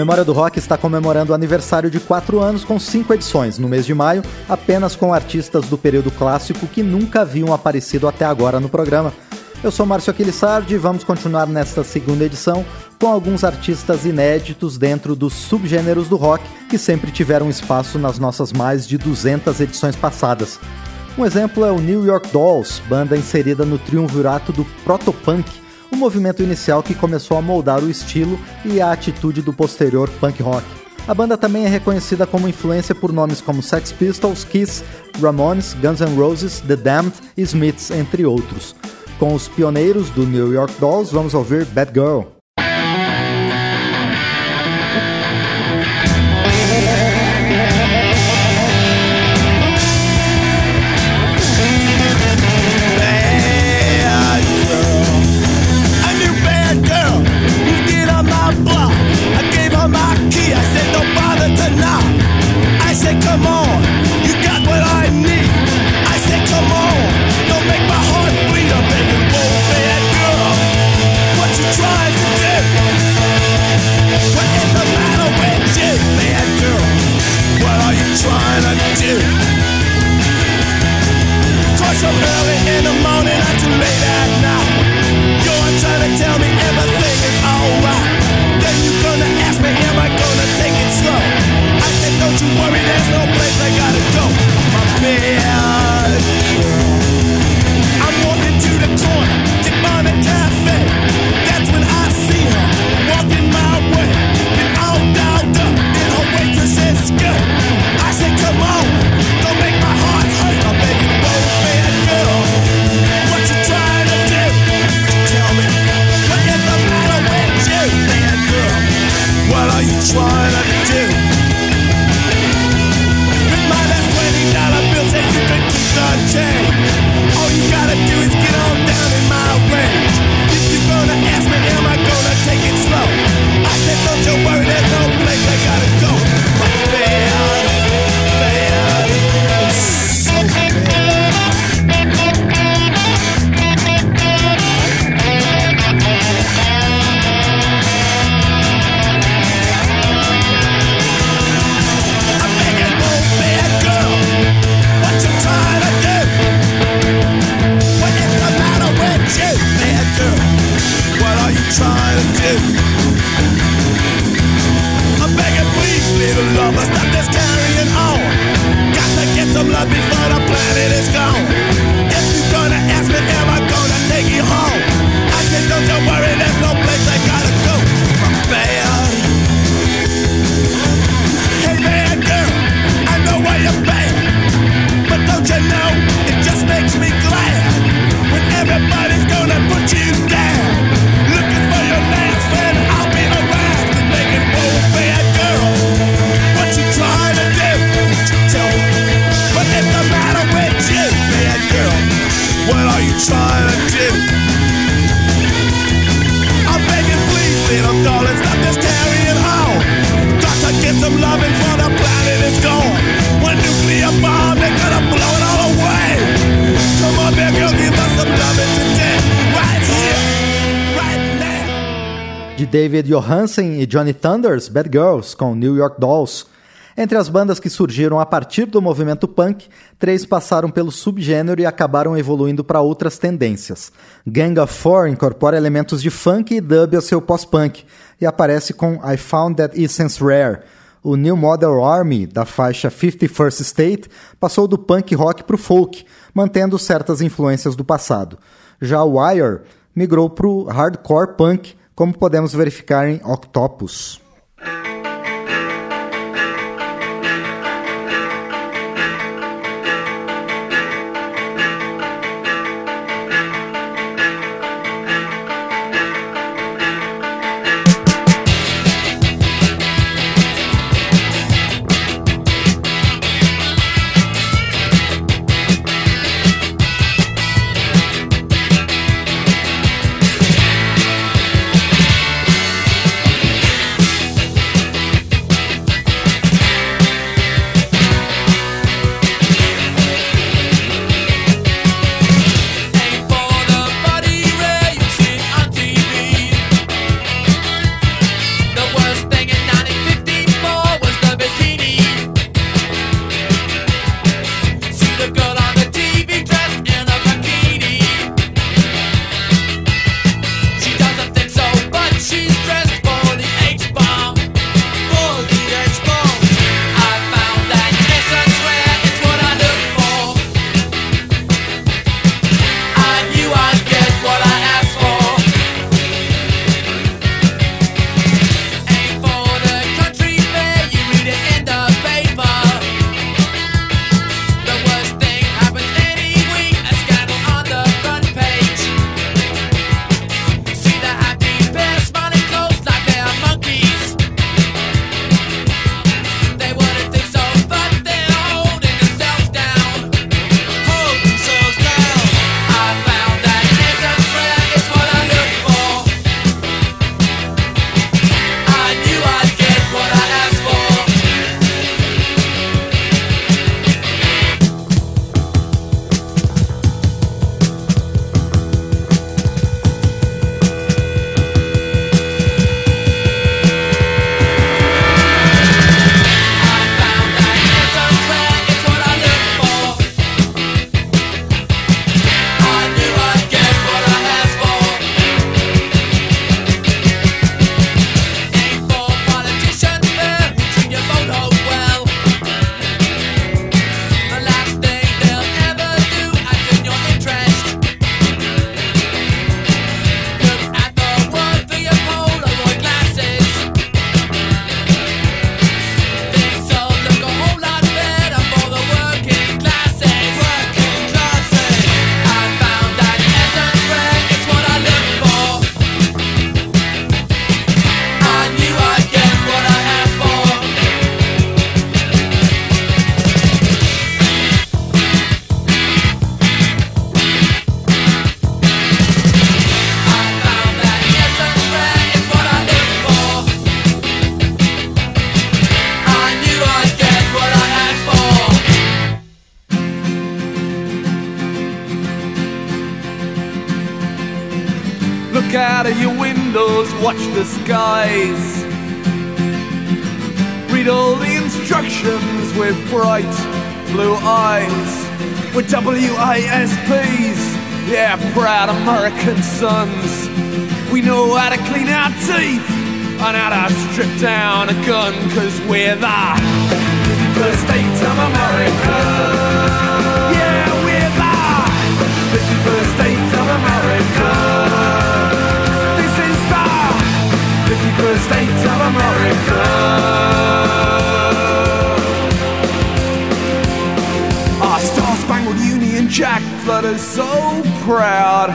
Memória do Rock está comemorando o aniversário de quatro anos com cinco edições, no mês de maio, apenas com artistas do período clássico que nunca haviam aparecido até agora no programa. Eu sou Márcio Aquilissardi e vamos continuar nesta segunda edição com alguns artistas inéditos dentro dos subgêneros do rock que sempre tiveram espaço nas nossas mais de 200 edições passadas. Um exemplo é o New York Dolls, banda inserida no triunvirato do protopunk, o movimento inicial que começou a moldar o estilo e a atitude do posterior punk rock. A banda também é reconhecida como influência por nomes como Sex Pistols, Kiss, Ramones, Guns N' Roses, The Damned e Smiths, entre outros. Com os pioneiros do New York Dolls, vamos ouvir Bad Girl. David Johansen e Johnny Thunders, Bad Girls, com New York Dolls. Entre as bandas que surgiram a partir do movimento punk, três passaram pelo subgênero e acabaram evoluindo para outras tendências. Gang of Four incorpora elementos de funk e dub ao seu pós-punk e aparece com I Found That Essence Rare. O New Model Army, da faixa 51st State, passou do punk rock para o folk, mantendo certas influências do passado. Já Wire migrou para o hardcore punk, como podemos verificar em Octopus. Proud American sons. We know how to clean our teeth and how to strip down a gun, cause we're the first state of America. Yeah, we're the 51st state of America. This is the 51st state of America. Our Star Spangled Union Jack flutters so proud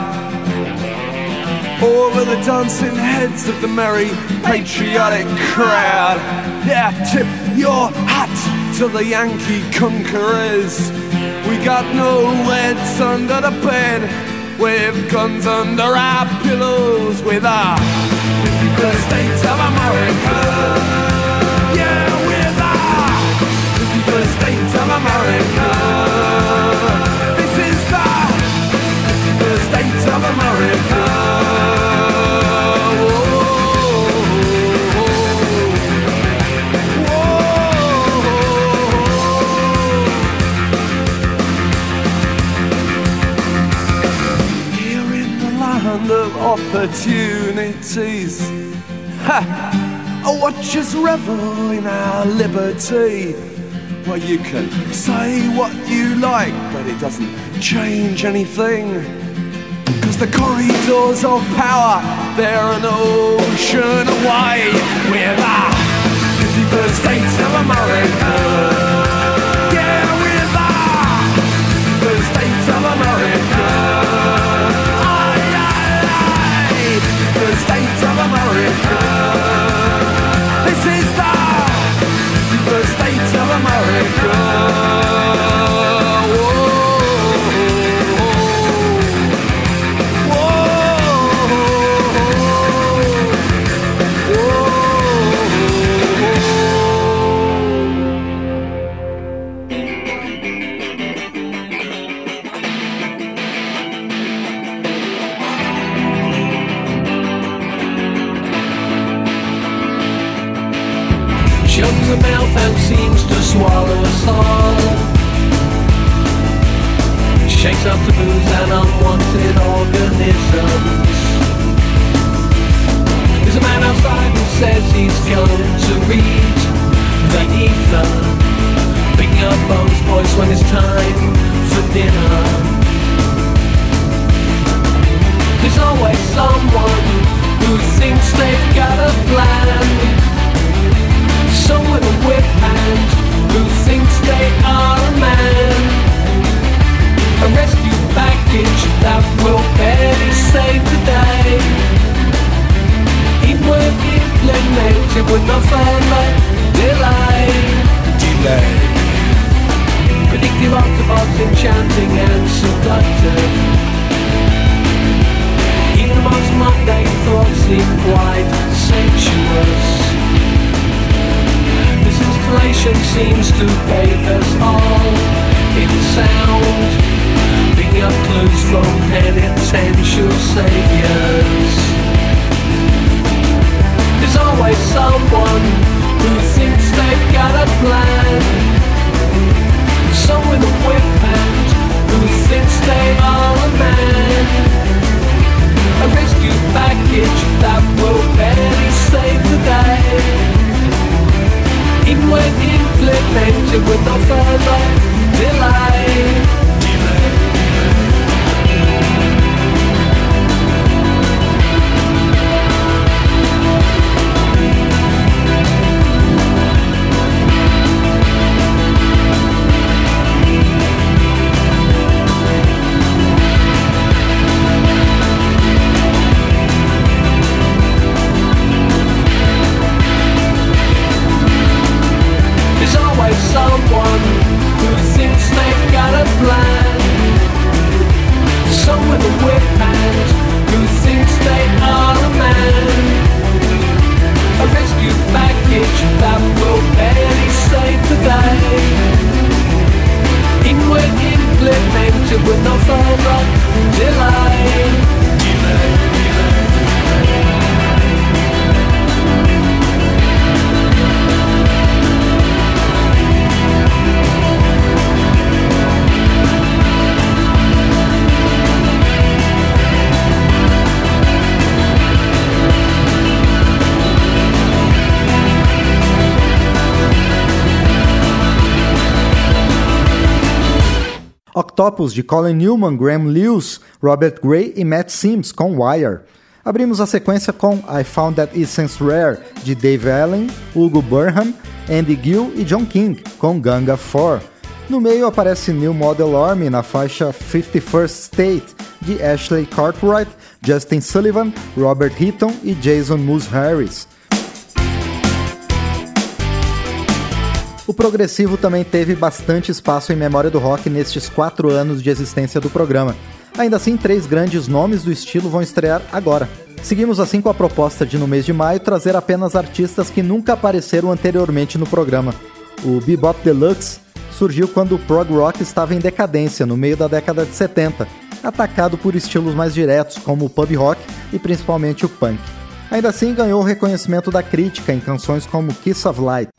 over the dancing heads of the merry patriotic crowd. Yeah, tip your hat to the Yankee conquerors. We got no leads under the bed, with guns under our pillows, with our 51st states of America. Yeah, with our 51st states of America. Of America. Here in the land of opportunities. Ha! Oh, watch us revel in our liberty. Well, you can say what you like, but it doesn't change anything. The corridors of power, they're an ocean away. We're the 51st states of America. Yeah, we're the 51st states of America. Aye, aye, aye. 51st states of America. This is the 51st states of America. Swallow. Shakes up the booze and unwanted organisms. There's a man outside who says he's going to read the ether. Picking up Bo's voice when it's time for dinner. There's always someone who thinks they've got a plan. With a whip hand who thinks they are a man. A rescue package that will barely save the day. It with no further delay. Delay. Predictive enchanting and seductive. Even mundane thoughts seem quite sensuous. This installation seems to bathe us all in sound, picking up clues from penitential saviors. There's always someone who thinks they've got a plan. Some with a whip hand who thinks they are a man. A rescue package that will barely save the day. Even when implemented with no further delay. Octopus de Colin Newman, Graham Lewis, Robert Gray e Matt Sims com Wire. Abrimos a sequência com I Found That Essence Rare de Dave Allen, Hugo Burnham, Andy Gill e John King com Ganga 4. No meio aparece New Model Army na faixa 51st State de Ashley Cartwright, Justin Sullivan, Robert Heaton e Jason Moose Harris. O progressivo também teve bastante espaço em memória do rock nestes quatro anos de existência do programa. Ainda assim, três grandes nomes do estilo vão estrear agora. Seguimos assim com a proposta de, no mês de maio, trazer apenas artistas que nunca apareceram anteriormente no programa. O Bebop Deluxe surgiu quando o prog rock estava em decadência, no meio da década de 70, atacado por estilos mais diretos como o pub rock e principalmente o punk. Ainda assim, ganhou o reconhecimento da crítica em canções como Kiss of Light.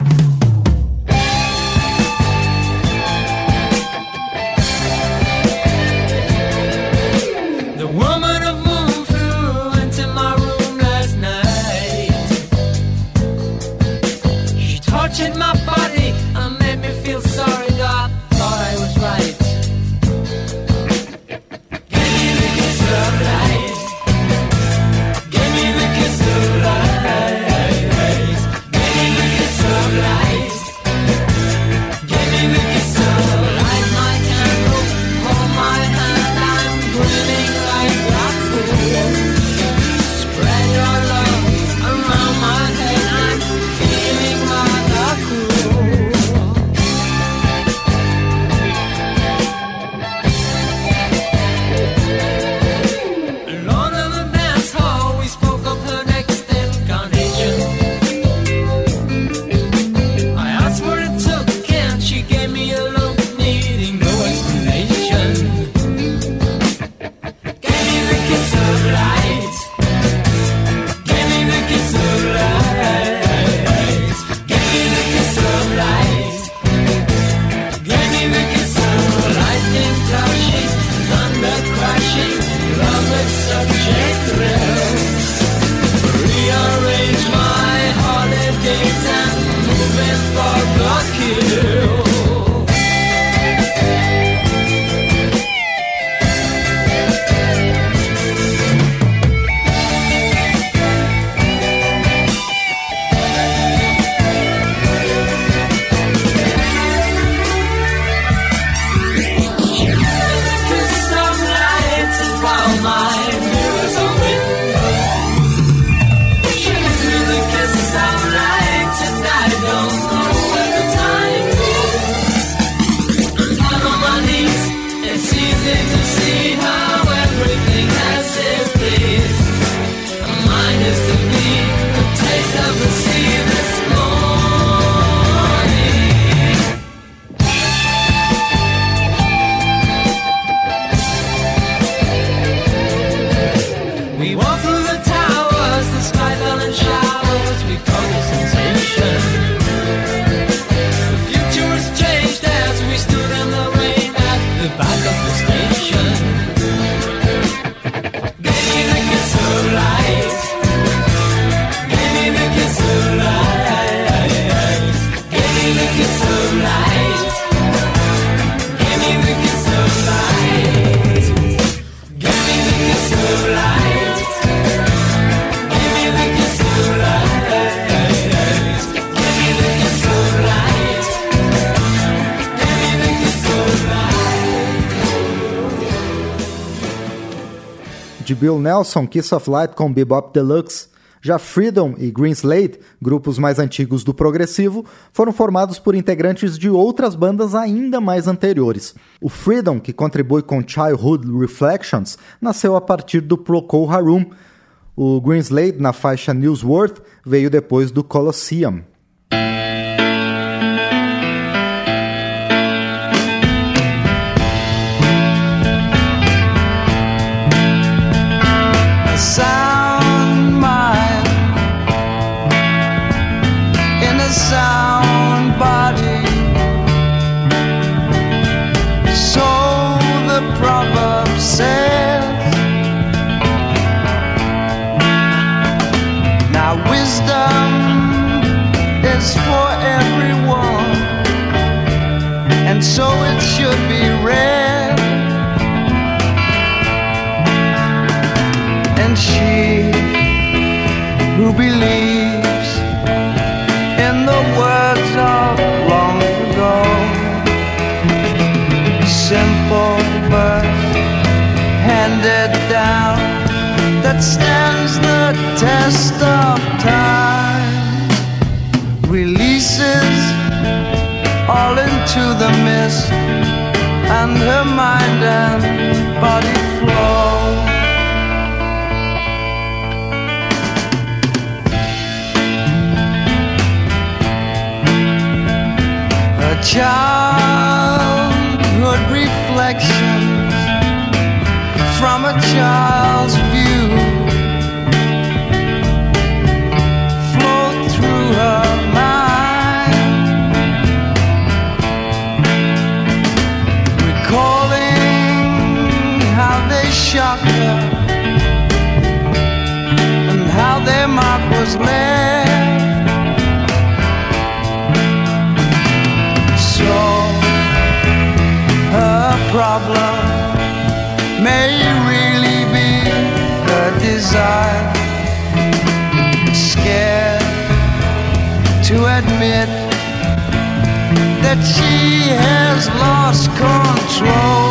Nelson, Kiss of Light com Bebop Deluxe. Já Freedom e Green Slate, grupos mais antigos do progressivo, foram formados por integrantes de outras bandas ainda mais anteriores. O Freedom, que contribui com Childhood Reflections, nasceu a partir do Procol Harum. O Green Slate, na faixa Newsworth, veio depois do Colosseum. dress and her mind and body flow. Her child. was left. So a problem may really be a desire. Scared to admit that she has lost control.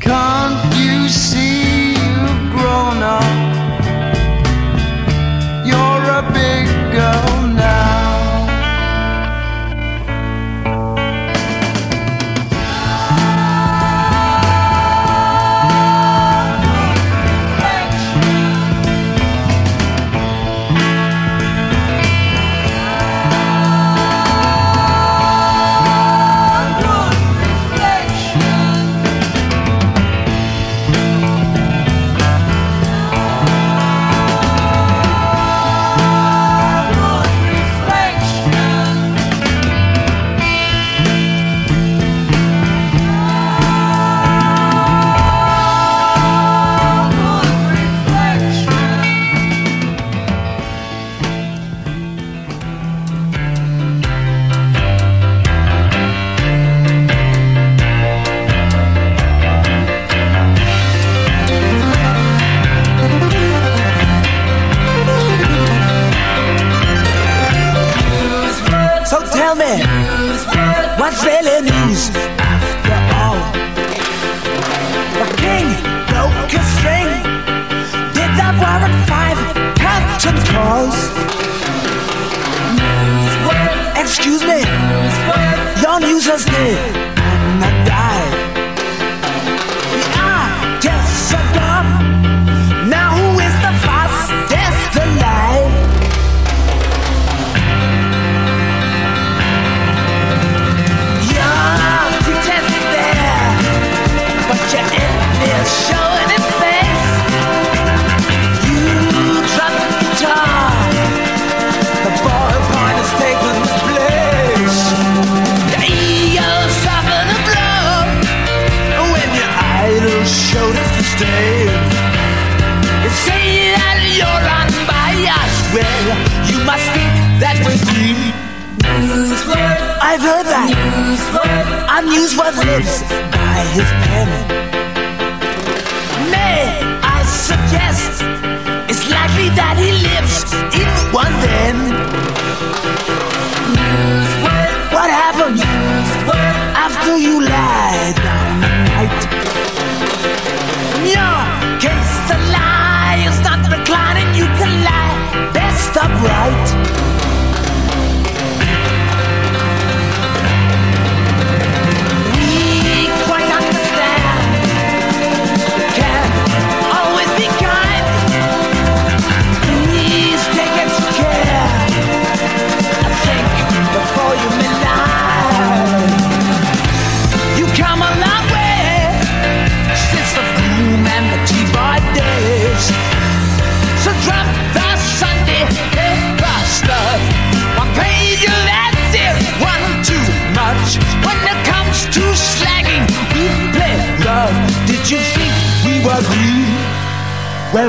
Can't you see you've grown up?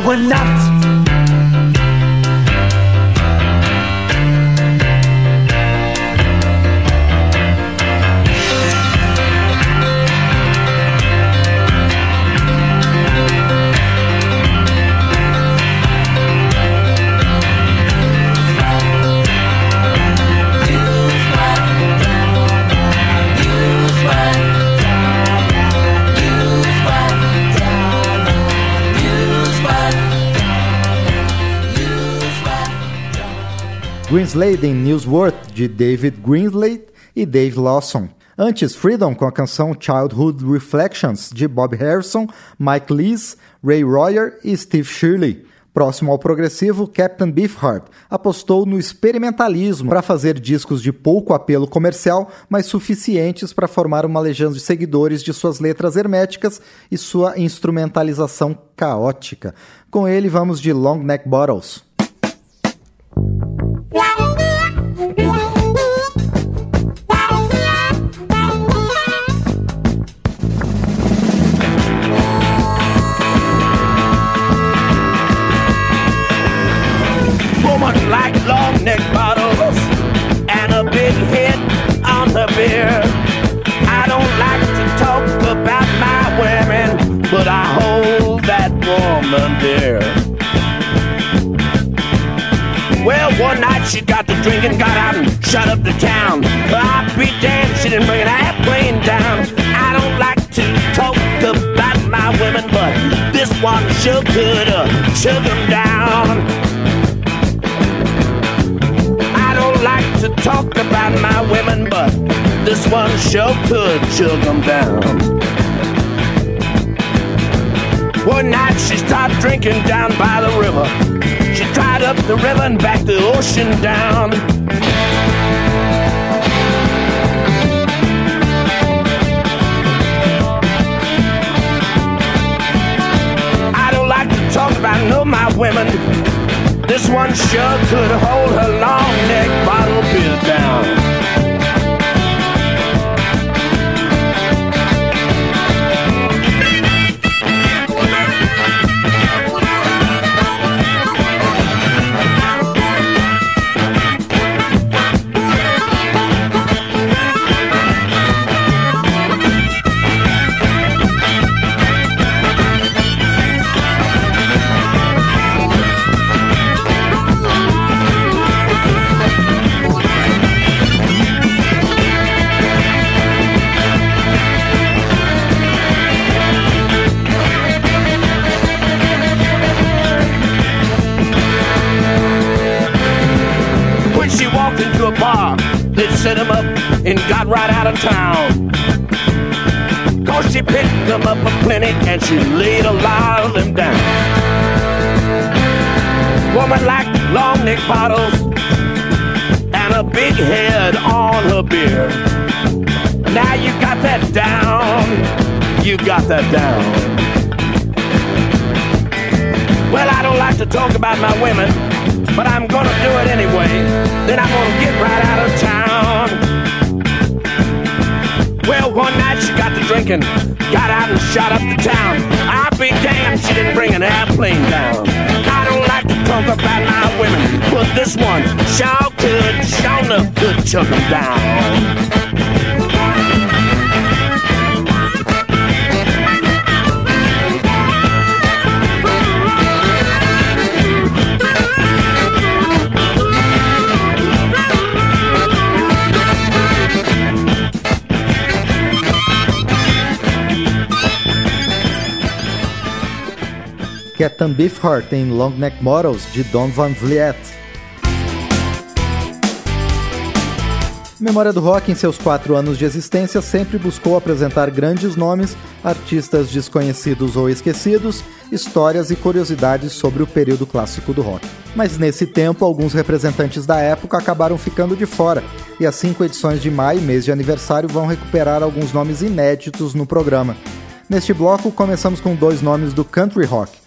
we're not. Greenslade em Newsworth, de David Greenslade e Dave Lawson. Antes, Freedom com a canção Childhood Reflections, de Bob Harrison, Mike Lees, Ray Royer e Steve Shirley. Próximo ao progressivo, Captain Beefheart apostou no experimentalismo para fazer discos de pouco apelo comercial, mas suficientes para formar uma legião de seguidores de suas letras herméticas e sua instrumentalização caótica. Com ele, vamos de Long Neck Bottles. Neck bottles and a big hit on the beer. I don't like to talk about my women, but I hold that woman dear. One night she got to drinking, got out and shut up the town. I'll be damned, she didn't bring an airplane down. I don't like to talk about my women, but this one sure could uh, chug them down. I don't like to talk about my women, but this one sure could chug them down. One night she stopped drinking down by the river. She tried up the river and back the ocean down. I don't like to talk about no my women. This one sure could hold her long neck bottle bill down. And got right out of town. Cause she picked them up a plenty and she laid a lot of them down. Woman like long neck bottles and a big head on her beer. Now you got that down. You got that down. Well, I don't like to talk about my women, but I'm gonna do it anyway. Then I'm gonna get right out of town. Well, one night she got to drinking, got out and shot up the town. I'll be damned she didn't bring an airplane down. I don't like to talk about my women, but this one sure could, sure enough could chuck them down. Captain Beefheart em Long Neck Models, de Don Van Vliet. Memória do Rock, em seus quatro anos de existência, sempre buscou apresentar grandes nomes, artistas desconhecidos ou esquecidos, histórias e curiosidades sobre o período clássico do rock. Mas nesse tempo, alguns representantes da época acabaram ficando de fora, e as cinco edições de maio, mês de aniversário, vão recuperar alguns nomes inéditos no programa. Neste bloco, começamos com dois nomes do country rock.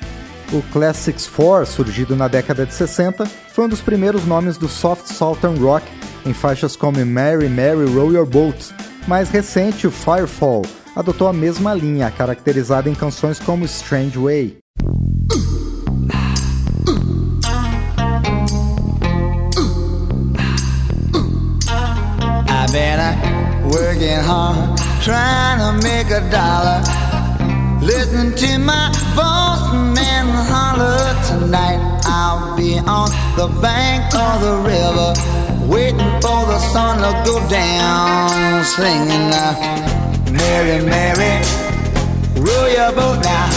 O Classics 4, surgido na década de 60, foi um dos primeiros nomes do soft southern rock em faixas como Mary Mary Roll Your Boat. Mais recente, o Firefall adotou a mesma linha, caracterizada em canções como Strange Way. I've been working hard, trying to make a dollar. Listen to my boss man holler tonight. I'll be on the bank of the river, waiting for the sun to go down. Singing, Mary, Mary, row your boat now.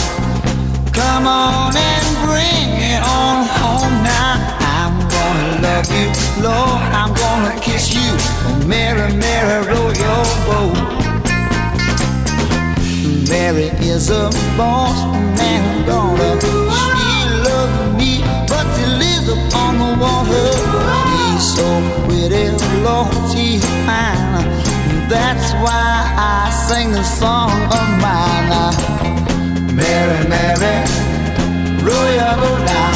Come on and bring it on home now. I'm gonna love you, Lord. I'm gonna kiss you. Mary, Mary, row your boat. Mary is a boss man daughter. She loves me, but she lives upon the water. She's so pretty, Lord, she's fine. That's why I sing a song of mine. Mary, Mary, roll your boat down.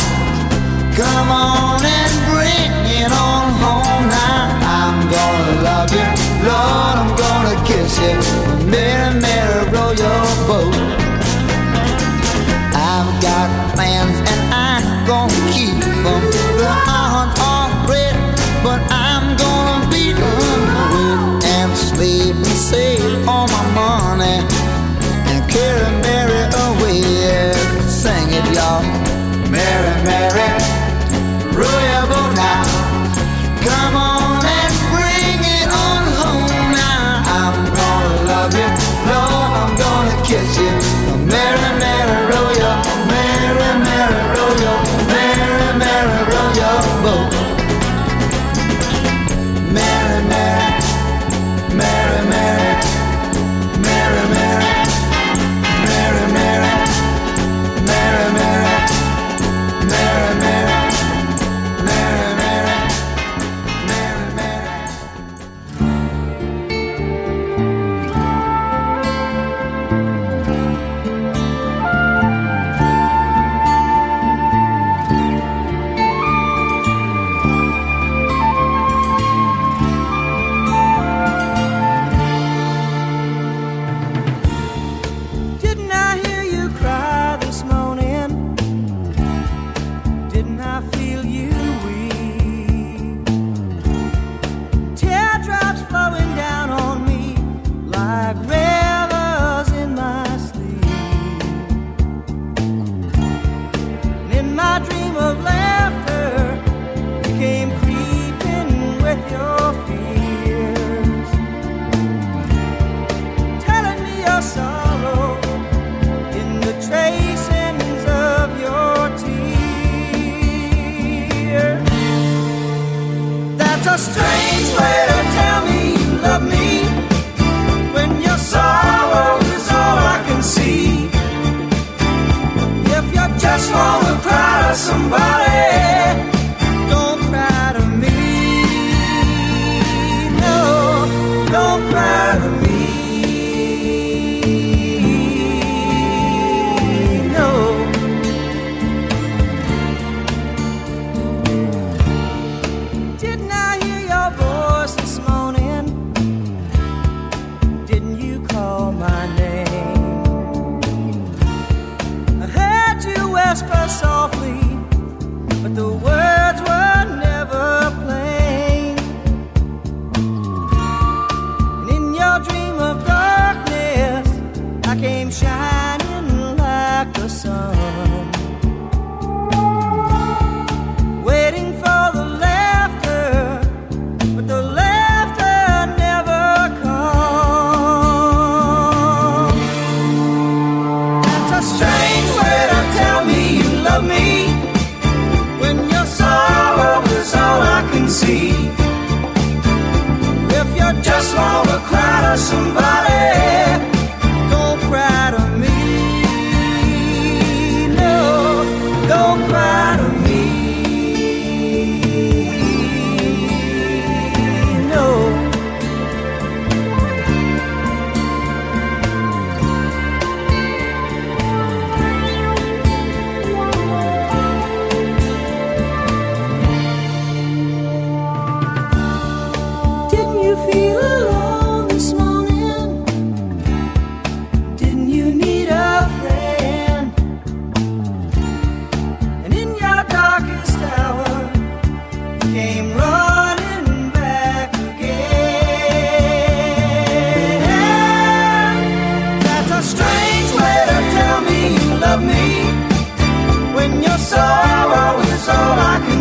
Come on and bring it on home now. I'm gonna love you, Lord, I'm gonna and said, Mary, Mary, row your boat. I've got plans and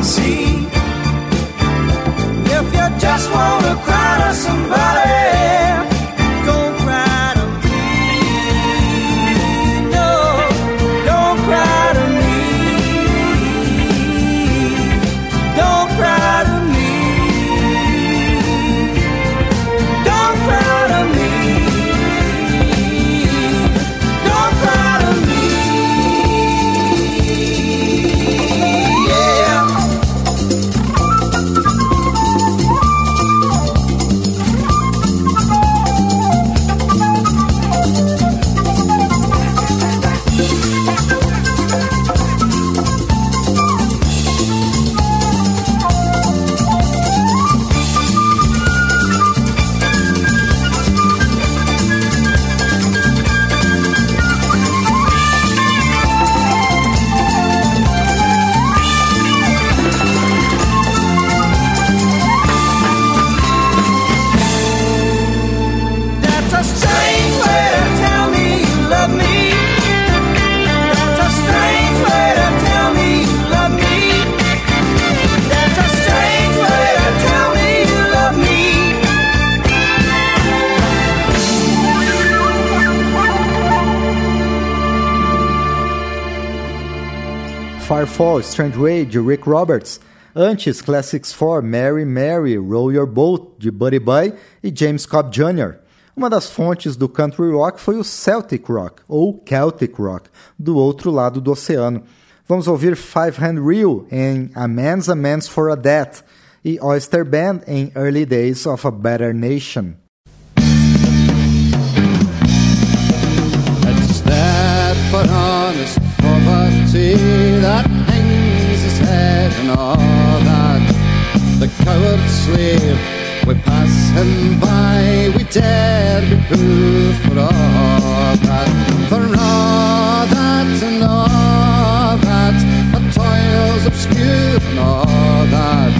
see. Strange Way, de Rick Roberts. Antes, Classics 4, Mary Mary, Roll Your Boat, de Buddy Boy e James Cobb Jr. Uma das fontes do country rock foi o Celtic Rock, ou Celtic Rock, do outro lado do oceano. Vamos ouvir Five Hand Reel em A Man's a Man's for a Death e Oyster Band em Early Days of a Better Nation. That for honest poverty that head and all that. The coward slave we pass him by we dare be proof for all that. For all that and all that the toils obscure and all that.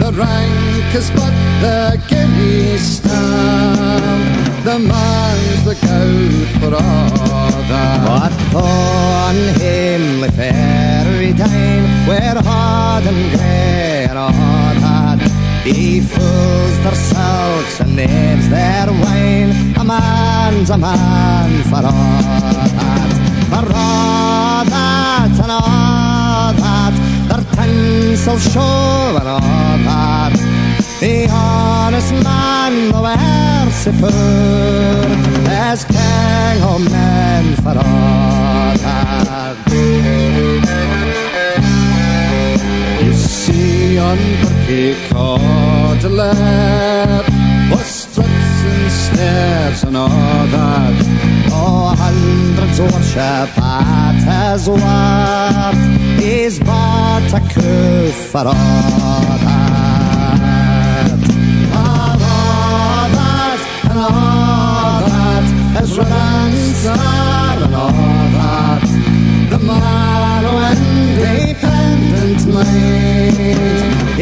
The rank is but the guinea stamp the man's the out for all that. What on him the fairy time, where hard and grey and all that. He fools their sulks and knaves their wine. A man's a man for all that. For all that and all that. Their tinsel show and all that. The honest man, the pör, ez kell, ha nem feladnád. Iszíjan kikat lehet, struts and snares and all that. Oh, hundreds of worship at his wife, he's a coup for. All that is romance and all that. The of independent mind,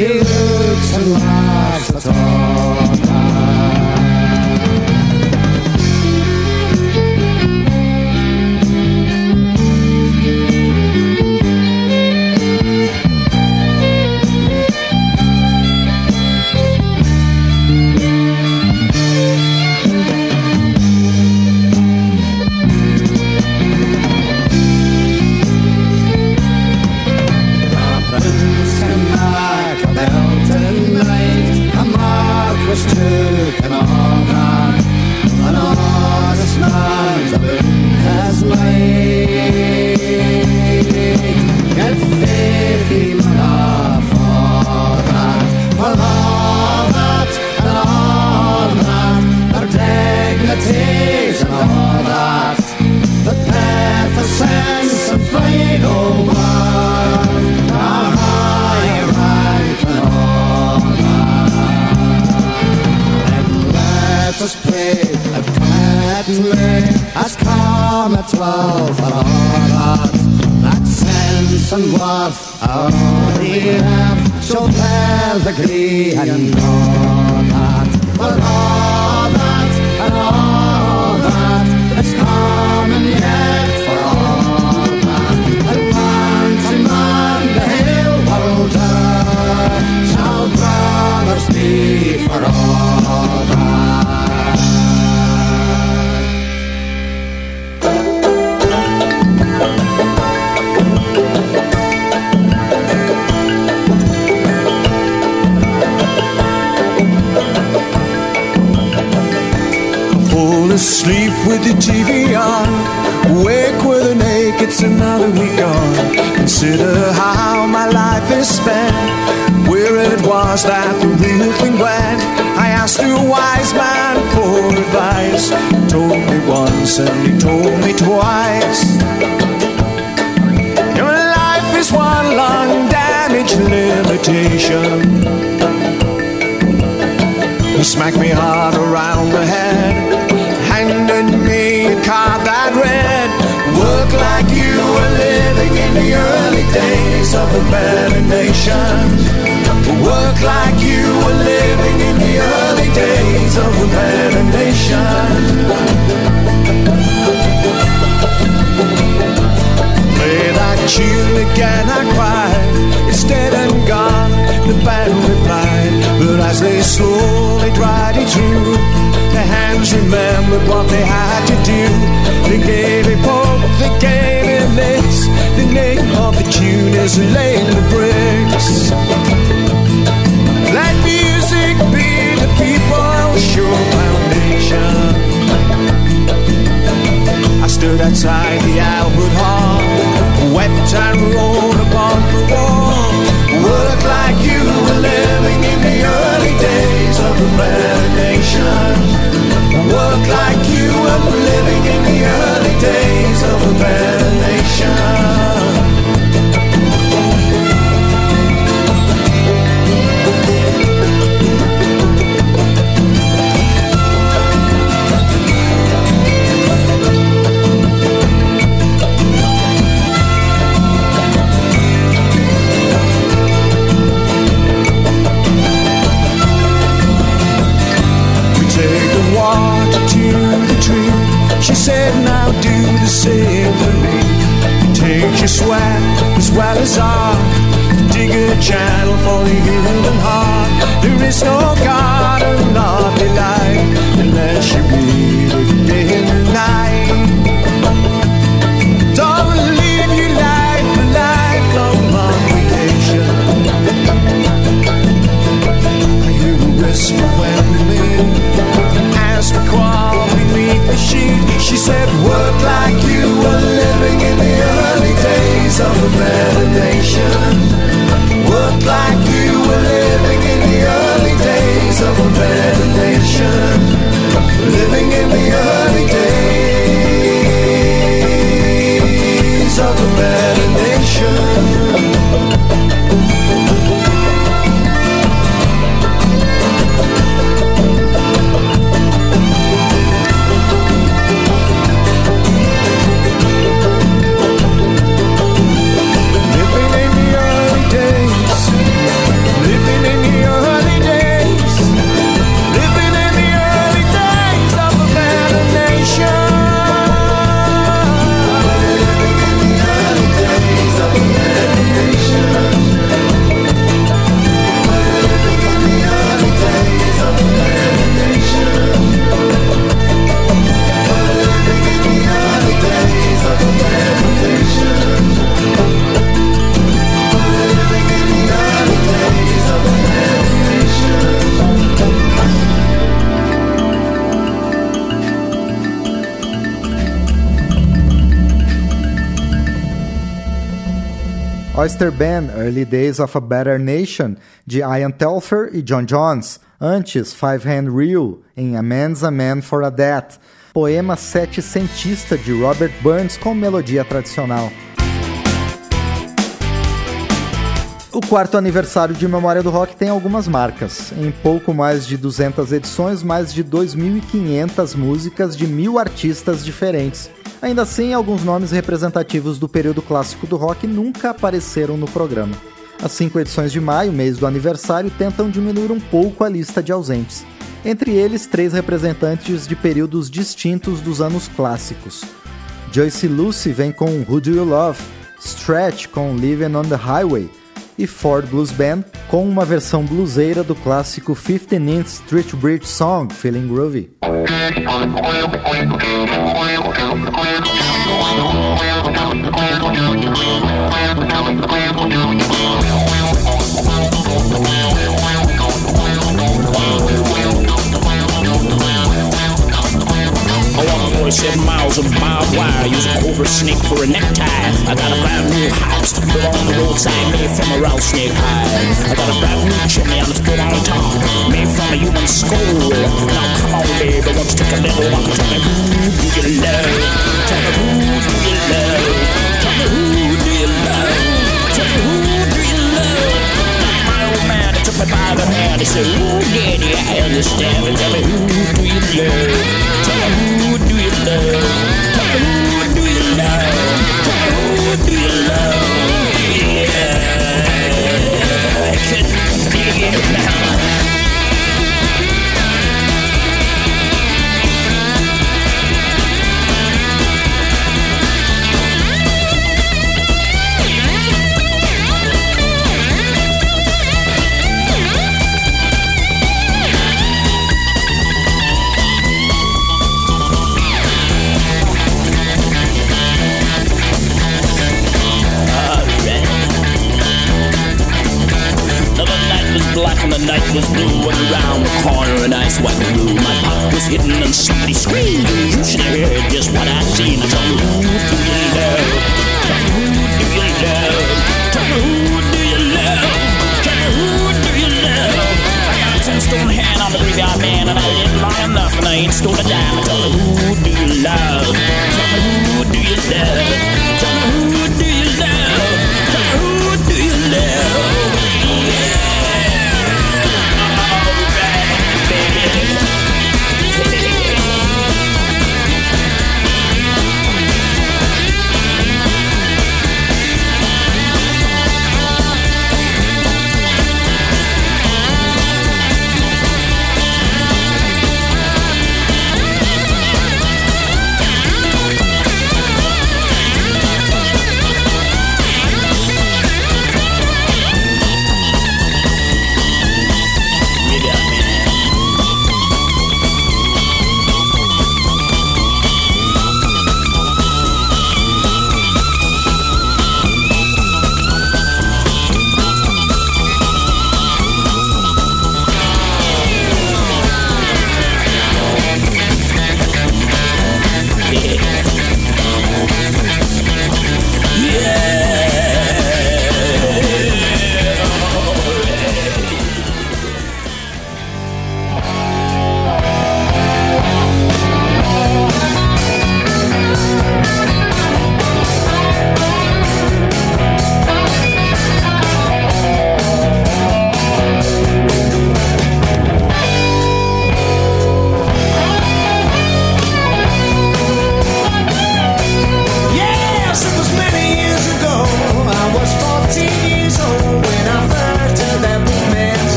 asleep with the TV on. Wake with an ache, it's another week gone. Consider how my life is spent. Where it was that the real thing went. I asked a wise man for advice. He told me once and he told me twice. Your life is one long damage limitation. He smacked me hard around the head, handed me a card that read, Work like you were living in the early days of a better nation. Work like you were living in the early days of a better nation. Play that tune again, I cried. It's dead and gone, the band replied. But as they slowly dried it through, their hands remembered what they had to do. They gave it hope, they gave it this. The name of the tune is laid the bricks. Let music be the people's sure foundation. I stood outside the Albert Hall, wept and rolled upon the wall. Like you were living in the early days of a better nation. Work like you were living in the early days of a better Oyster Band, Early Days of a Better Nation, de Ian Telfer e John Jones. Antes, Five Hand Reel, em A Man's a Man for a Death. Poema setecentista de Robert Burns com melodia tradicional. O quarto aniversário de Memória do Rock tem algumas marcas. Em pouco mais de 200 edições, mais de 2.500 músicas de mil artistas diferentes. Ainda assim, alguns nomes representativos do período clássico do rock nunca apareceram no programa. As cinco edições de maio, mês do aniversário, tentam diminuir um pouco a lista de ausentes. Entre eles, três representantes de períodos distintos dos anos clássicos. Joyce Lucy vem com Who Do You Love, Stretch com Living on the Highway e Ford Blues Band com uma versão bluseira do clássico 15 Inch Street Bridge Song, Feeling Groovy. 47 miles of barbed wire, use a cobra snake for a necktie. I got a brand new house built on the roadside, made from a rattlesnake hide. I got a brand new chimney on the spit on top, made from a human skull. Now come on, baby, won't you take a little walk and tell me who do you love? Tell me who do you love? Tell me who do you love? Tell me who do you love? My old man, took me by the hand, he said, Ooh, daddy, I understand, tell me who do you love? Tell me who Yeah, hidden and somebody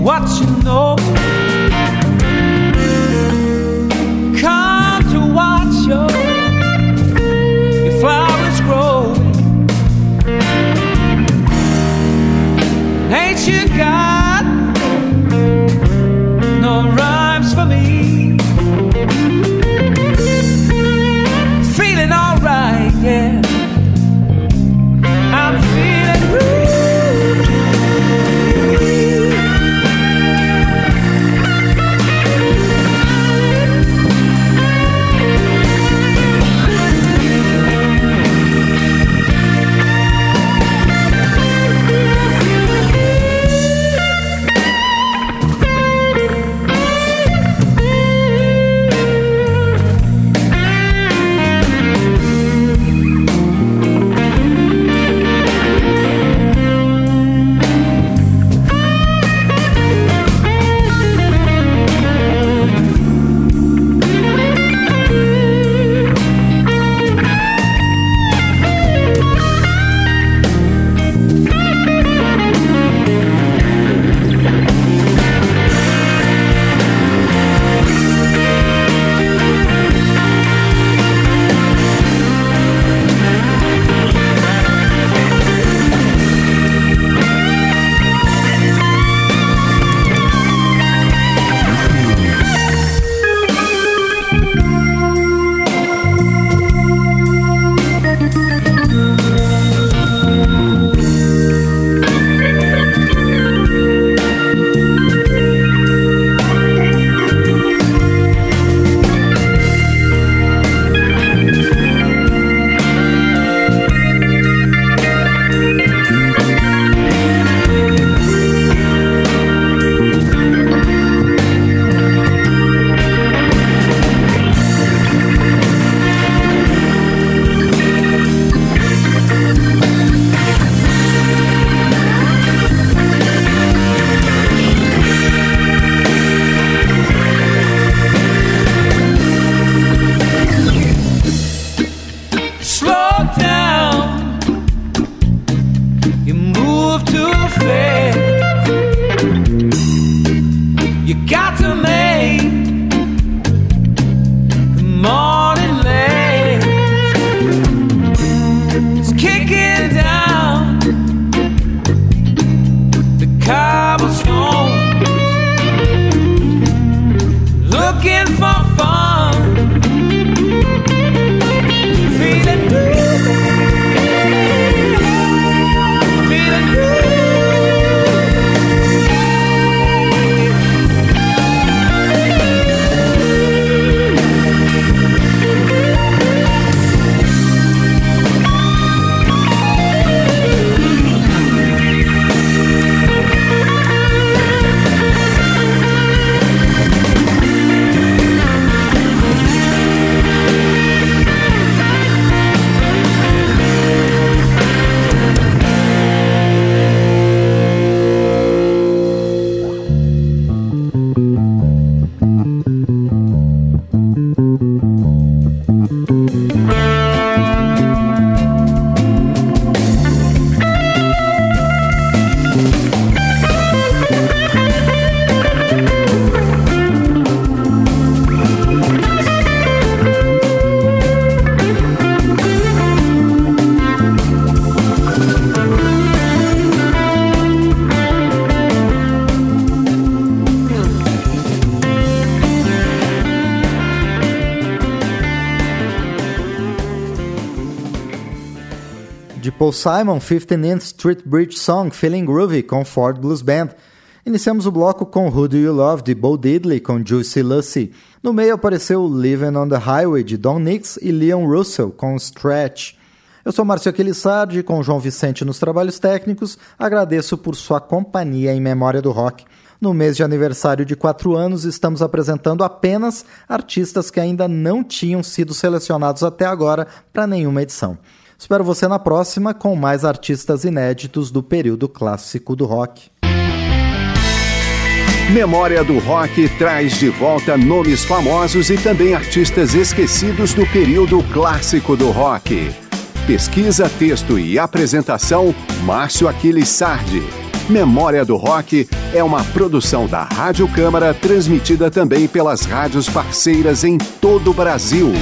what you know. Paul Simon, 15th Street Bridge Song, Feeling Groovy, com Ford Blues Band. Iniciamos o bloco com Who Do You Love, de Bo Diddley, com Juicy Lucy. No meio apareceu Living on the Highway, de Don Nix e Leon Russell, com Stretch. Eu sou Márcio Aquilissardi, com João Vicente nos trabalhos técnicos. Agradeço por sua companhia em Memória do Rock. No mês de aniversário de 4 anos, estamos apresentando apenas artistas que ainda não tinham sido selecionados até agora para nenhuma edição. Espero você na próxima com mais artistas inéditos do período clássico do rock. Memória do Rock traz de volta nomes famosos e também artistas esquecidos do período clássico do rock. Pesquisa, texto e apresentação, Márcio Aquiles Sardi. Memória do Rock é uma produção da Rádio Câmara, transmitida também pelas rádios parceiras em todo o Brasil.